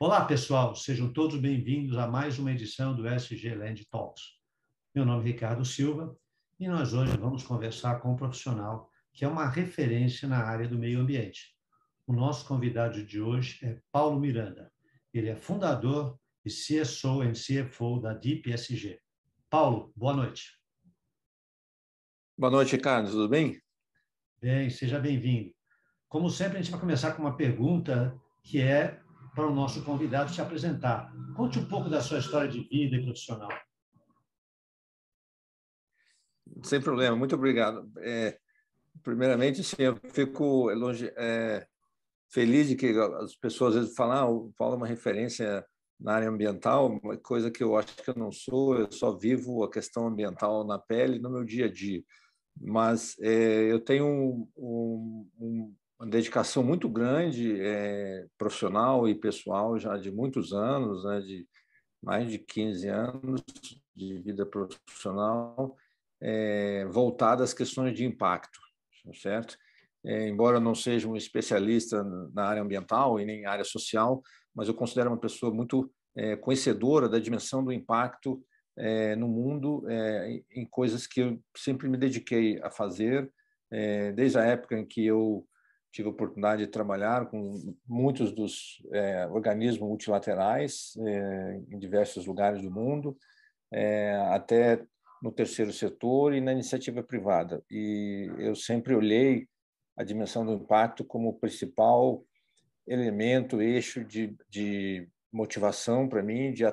Olá, pessoal, sejam todos bem-vindos a mais uma edição do SG Land Talks. Meu nome é Ricardo Silva e nós hoje vamos conversar com um profissional que é uma referência na área do meio ambiente. O nosso convidado de hoje é Paulo Miranda. Ele é fundador e CSO e CFO da DeepSG. Paulo, boa noite. Boa noite, Ricardo. Tudo bem? Bem, seja bem-vindo. Como sempre, a gente vai começar com uma pergunta que é para o nosso convidado se apresentar. Conte um pouco da sua história de vida e profissional. Sem problema, muito obrigado. É, primeiramente, sim, eu fico é, feliz de que as pessoas às vezes falam ah, Paulo é uma referência na área ambiental, coisa que eu acho que eu não sou, eu só vivo a questão ambiental na pele no meu dia a dia. Mas é, eu tenho um, um, uma dedicação muito grande, é, profissional e pessoal, já de muitos anos, né, de mais de 15 anos de vida profissional, é, voltada às questões de impacto, certo? É, embora não seja um especialista na área ambiental e nem área social, mas eu considero uma pessoa muito é, conhecedora da dimensão do impacto é, no mundo em coisas que eu sempre me dediquei a fazer, desde a época em que eu tive a oportunidade de trabalhar com muitos dos é, organismos multilaterais é, em diversos lugares do mundo, é, até no terceiro setor e na iniciativa privada. E eu sempre olhei a dimensão do impacto como o principal elemento, eixo de, de motivação para mim, de,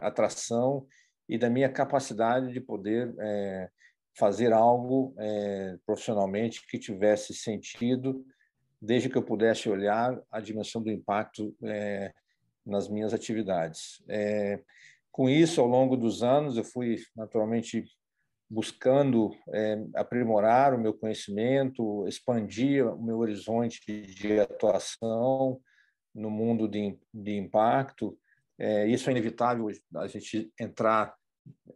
atração e da minha capacidade de poder é, fazer algo é, profissionalmente que tivesse sentido desde que eu pudesse olhar a dimensão do impacto é, nas minhas atividades. É, com isso, ao longo dos anos, eu fui naturalmente buscando é, aprimorar o meu conhecimento, expandir o meu horizonte de atuação no mundo de, de impacto. Isso é inevitável a gente entrar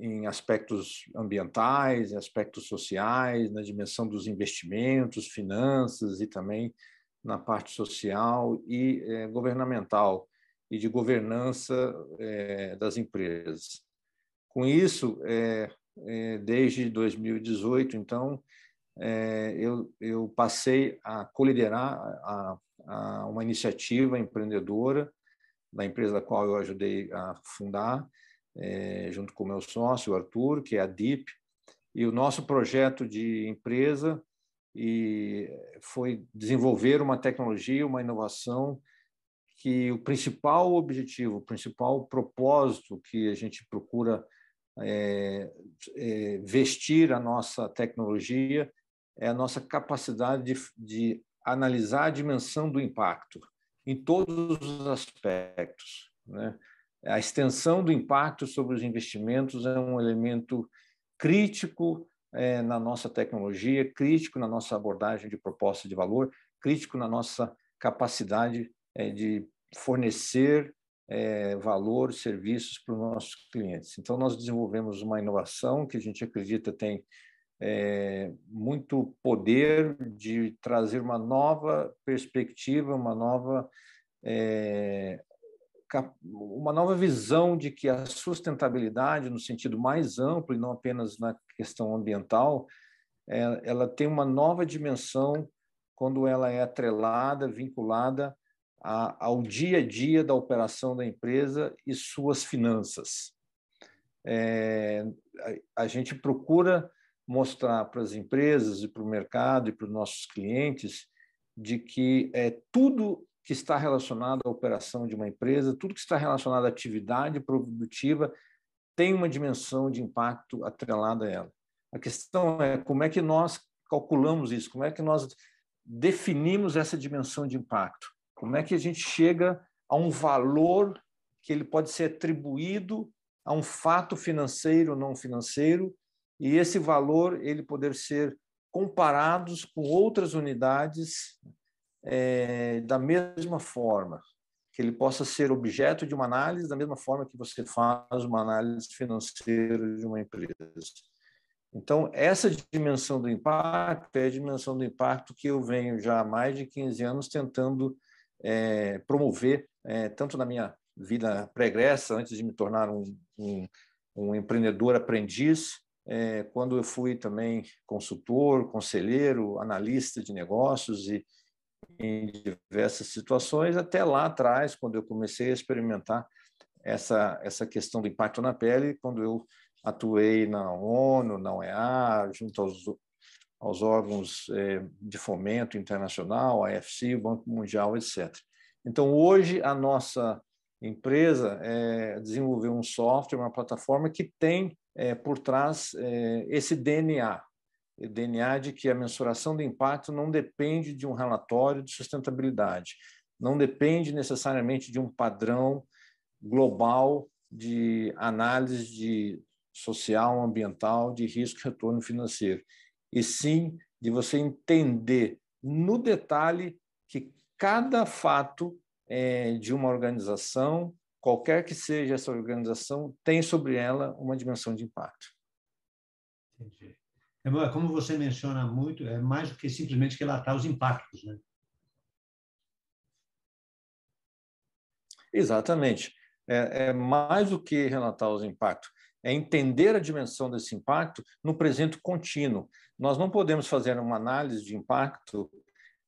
em aspectos ambientais, em aspectos sociais, na dimensão dos investimentos, finanças e também na parte social e é, governamental e de governança é, das empresas. Com isso, é, desde 2018, então, eu, eu passei a coliderar a, a uma iniciativa empreendedora da empresa da qual eu ajudei a fundar, junto com meu sócio, Arthur, que é a DIP, e o nosso projeto de empresa e foi desenvolver uma tecnologia, uma inovação que o principal objetivo, o principal propósito que a gente procura é, é, vestir a nossa tecnologia é a nossa capacidade de, de analisar a dimensão do impacto em todos os aspectos. Né? A extensão do impacto sobre os investimentos é um elemento crítico é, na nossa tecnologia, crítico na nossa abordagem de proposta de valor, crítico na nossa capacidade é, de fornecer é, valor, serviços para os nossos clientes. Então, nós desenvolvemos uma inovação que a gente acredita tem é, muito poder de trazer uma nova perspectiva, uma nova é, uma nova visão de que a sustentabilidade, no sentido mais amplo e não apenas na questão ambiental, é, ela tem uma nova dimensão quando ela é atrelada, vinculada ao dia a dia da operação da empresa e suas finanças. É, a, a gente procura mostrar para as empresas e para o mercado e para os nossos clientes de que é, tudo que está relacionado à operação de uma empresa, tudo que está relacionado à atividade produtiva tem uma dimensão de impacto atrelada a ela. A questão é como é que nós calculamos isso, como é que nós definimos essa dimensão de impacto, como é que a gente chega a um valor que ele pode ser atribuído a um fato financeiro ou não financeiro e esse valor ele poder ser comparados com outras unidades é, da mesma forma, que ele possa ser objeto de uma análise da mesma forma que você faz uma análise financeira de uma empresa. Então, essa dimensão do impacto é a dimensão do impacto que eu venho já há mais de 15 anos tentando é, promover, é, tanto na minha vida pregressa, antes de me tornar um, um, um empreendedor aprendiz, é, quando eu fui também consultor, conselheiro, analista de negócios e em diversas situações, até lá atrás, quando eu comecei a experimentar essa, essa questão do impacto na pele, quando eu atuei na ONU, na UEA, junto aos, aos órgãos é, de fomento internacional, a AFC, Banco Mundial, etc. Então, hoje, a nossa empresa é, desenvolveu um software, uma plataforma que tem é, por trás é, esse DNA, DNA de que a mensuração do impacto não depende de um relatório de sustentabilidade, não depende necessariamente de um padrão global de análise de social, ambiental, de risco e retorno financeiro, e sim de você entender no detalhe que cada fato é, de uma organização, qualquer que seja essa organização, tem sobre ela uma dimensão de impacto. Entendi. É, como você menciona muito, é mais do que simplesmente relatar os impactos, né? Exatamente. É, é mais do que relatar os impactos é entender a dimensão desse impacto no presente contínuo. Nós não podemos fazer uma análise de impacto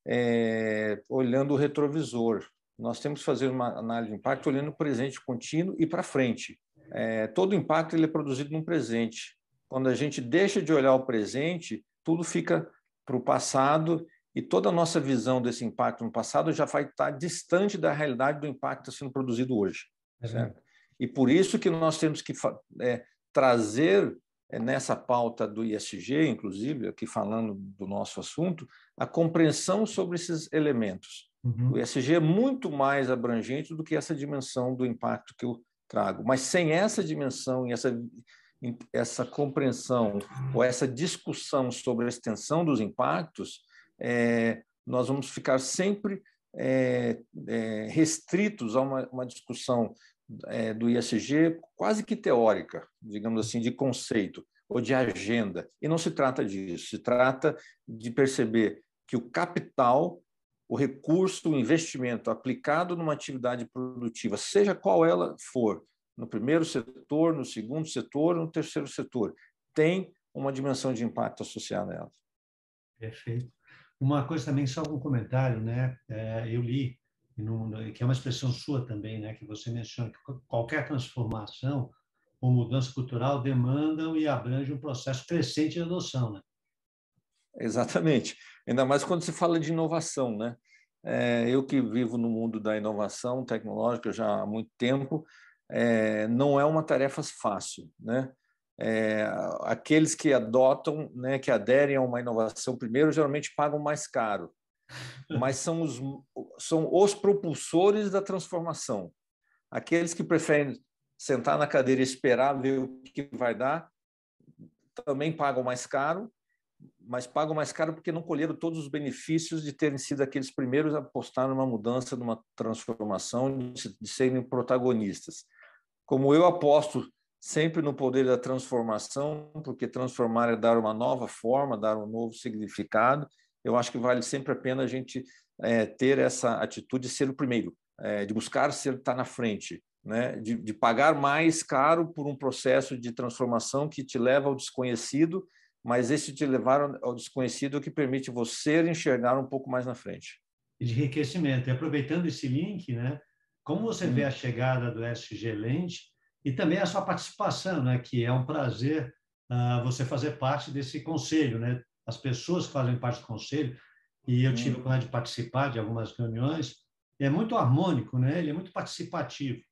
é, olhando o retrovisor. Nós temos que fazer uma análise de impacto olhando o presente contínuo e para frente. É, todo impacto ele é produzido no presente. Quando a gente deixa de olhar o presente, tudo fica para o passado e toda a nossa visão desse impacto no passado já vai estar distante da realidade do impacto sendo produzido hoje. Certo? E por isso que nós temos que é, trazer é, nessa pauta do ISG, inclusive, aqui falando do nosso assunto, a compreensão sobre esses elementos. Uhum. O ISG é muito mais abrangente do que essa dimensão do impacto que eu trago. Mas sem essa dimensão e essa, essa compreensão ou essa discussão sobre a extensão dos impactos, é, nós vamos ficar sempre é, é, restritos a uma, uma discussão do ISG quase que teórica, digamos assim, de conceito ou de agenda. E não se trata disso, se trata de perceber que o capital, o recurso, o investimento aplicado numa atividade produtiva, seja qual ela for, no primeiro setor, no segundo setor, no terceiro setor, tem uma dimensão de impacto associada a ela. Perfeito. Uma coisa também, só um comentário, né? É, eu li que é uma expressão sua também, né, que você menciona que qualquer transformação ou mudança cultural demandam e abrange um processo crescente de adoção, né? Exatamente. Ainda mais quando se fala de inovação, né? É, eu que vivo no mundo da inovação tecnológica já há muito tempo, é, não é uma tarefa fácil, né? É, aqueles que adotam, né, que aderem a uma inovação primeiro, geralmente pagam mais caro mas são os, são os propulsores da transformação. Aqueles que preferem sentar na cadeira e esperar ver o que vai dar, também pagam mais caro, mas pagam mais caro porque não colheram todos os benefícios de terem sido aqueles primeiros a apostar numa mudança, numa transformação, de serem protagonistas. Como eu aposto sempre no poder da transformação, porque transformar é dar uma nova forma, dar um novo significado, eu acho que vale sempre a pena a gente é, ter essa atitude de ser o primeiro, é, de buscar ser estar na frente, né? De, de, pagar mais caro por um processo de transformação que te leva ao desconhecido, mas esse te levar ao desconhecido é que permite você enxergar um pouco mais na frente. De enriquecimento. E aproveitando esse link, né? Como você vê a chegada do SG Lente e também a sua participação, né? Que é um prazer uh, você fazer parte desse conselho, né? as pessoas que fazem parte do conselho, e eu tive a uhum. oportunidade de participar de algumas reuniões, é muito harmônico, né? ele é muito participativo.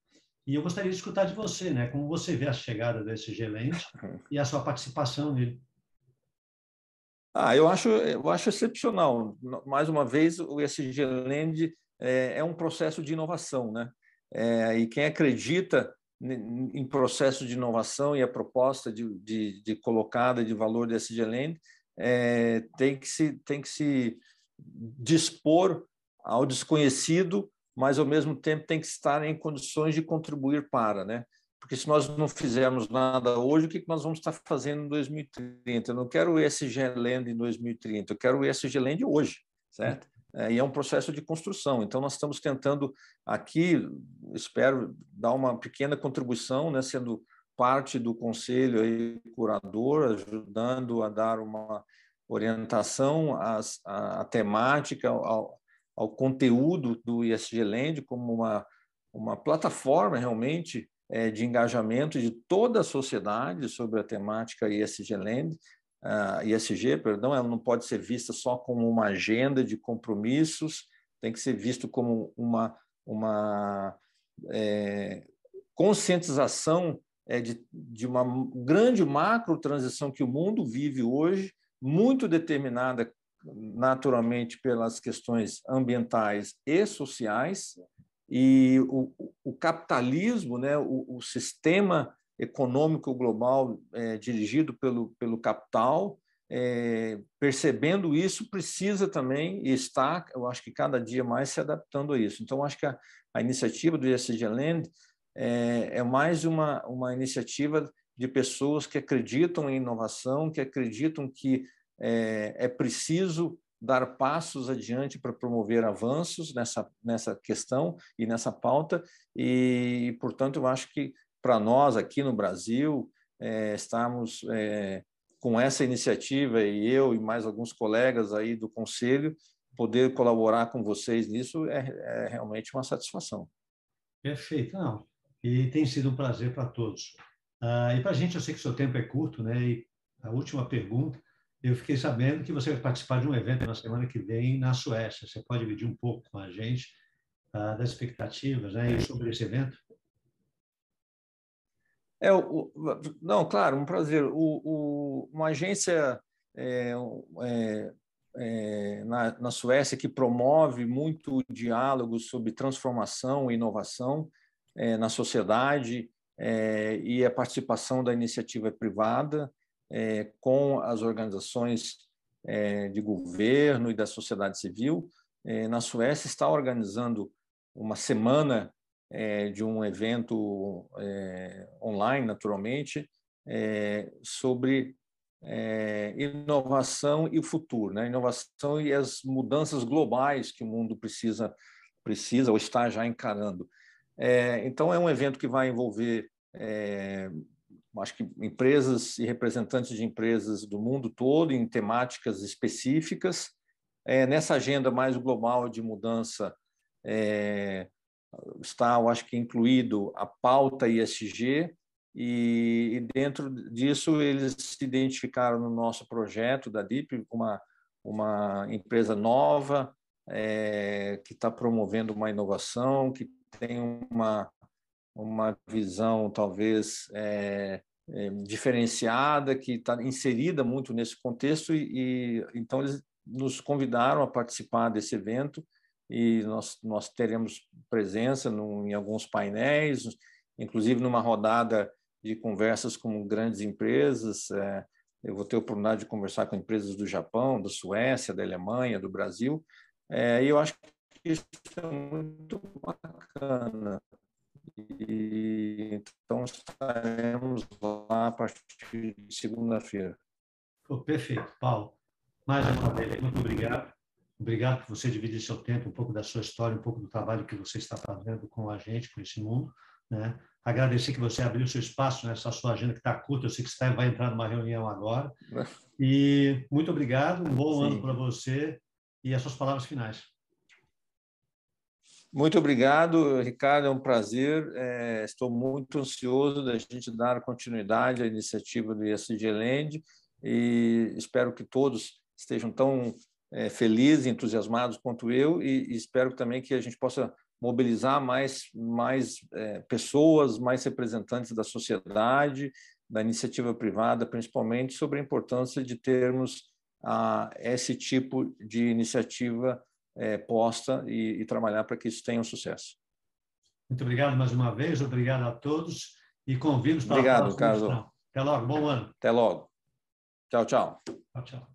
E eu gostaria de escutar de você, né? como você vê a chegada desse gerente e a sua participação nele. Ah, eu acho, eu acho excepcional. Mais uma vez, o ESG Land é, é um processo de inovação, né? É, e quem acredita em processo de inovação e a proposta de, de, de colocada de valor do ESG Land é, tem, que se, tem que se dispor ao desconhecido, mas ao mesmo tempo tem que estar em condições de contribuir para, né? Porque se nós não fizermos nada hoje, o que nós vamos estar fazendo em 2030? Eu não quero o ESG Land em 2030, eu quero o ESG Land hoje, certo? É, e é um processo de construção. Então, nós estamos tentando aqui, espero dar uma pequena contribuição, né, sendo parte do conselho aí, curador, ajudando a dar uma orientação à temática, ao, ao conteúdo do ISG Land como uma, uma plataforma realmente é, de engajamento de toda a sociedade sobre a temática ISG Land, uh, ISG, perdão, ela não pode ser vista só como uma agenda de compromissos, tem que ser visto como uma, uma é, conscientização é, de, de uma grande macro transição que o mundo vive hoje, muito determinada naturalmente pelas questões ambientais e sociais, e o, o capitalismo, né, o, o sistema econômico global é, dirigido pelo, pelo capital, é, percebendo isso, precisa também, e está, eu acho que cada dia mais se adaptando a isso. Então, acho que a, a iniciativa do ESG Land é, é mais uma, uma iniciativa de pessoas que acreditam em inovação, que acreditam que é, é preciso dar passos adiante para promover avanços nessa, nessa questão e nessa pauta, e, portanto, eu acho que para nós aqui no Brasil, é, estamos é, com essa iniciativa e eu e mais alguns colegas aí do Conselho, poder colaborar com vocês nisso é, é realmente uma satisfação. Perfeito, não. E tem sido um prazer para todos. Ah, e para a gente, eu sei que o seu tempo é curto, né? E a última pergunta, eu fiquei sabendo que você vai participar de um evento na semana que vem na Suécia. Você pode dividir um pouco com a gente ah, das expectativas né, sobre esse evento? É, o, não, claro, um prazer. O, o uma agência é, é, é, na, na Suécia que promove muito diálogo sobre transformação e inovação é, na sociedade é, e a participação da iniciativa privada é, com as organizações de governo e da sociedade civil. na Suécia está organizando uma semana é, de um evento é, online, naturalmente, é, sobre é, inovação e o futuro, né? inovação e as mudanças globais que o mundo precisa, precisa ou está já encarando. É, então, é um evento que vai envolver, é, acho que, empresas e representantes de empresas do mundo todo em temáticas específicas. nessa agenda mais global de mudança, é, está, eu acho que, incluído a pauta ISG, e, dentro disso eles se identificaram no nosso projeto da DIP, uma, uma empresa nova, é, que está promovendo uma inovação, que tem uma, uma visão talvez é, é, diferenciada, que está inserida muito nesse contexto, e, e então eles nos convidaram a participar desse evento e nós, nós teremos presença no, em alguns painéis, inclusive numa rodada de conversas com grandes empresas. É, eu vou ter a oportunidade de conversar com empresas do Japão, da Suécia, da Alemanha, do Brasil, é, e eu acho que isso é muito bacana. E, então, estaremos lá a partir de segunda-feira. perfeito, Paulo. Mais uma vez, muito obrigado. Obrigado por você dividir seu tempo, um pouco da sua história, um pouco do trabalho que você está fazendo com a gente, com esse mundo. Né? Agradecer que você abriu seu espaço nessa sua agenda que está curta. Eu sei que você vai entrar numa reunião agora. E muito obrigado, um bom Sim. ano para você e as suas palavras finais. Muito obrigado, Ricardo. É um prazer. É, estou muito ansioso da gente dar continuidade à iniciativa do ISG Land e espero que todos estejam tão é, felizes, entusiasmados quanto eu e, e, espero também que a gente possa mobilizar mais, mais é, pessoas, mais representantes da sociedade, da iniciativa privada, principalmente sobre a importância de termos a, esse tipo de iniciativa é, posta e, e trabalhar para que isso tenha um sucesso. Muito obrigado mais uma vez, obrigado a todos e convido para obrigado, a próxima Carlos. Até logo, bom ano. Até logo. Tchau, tchau. Tchau, tchau.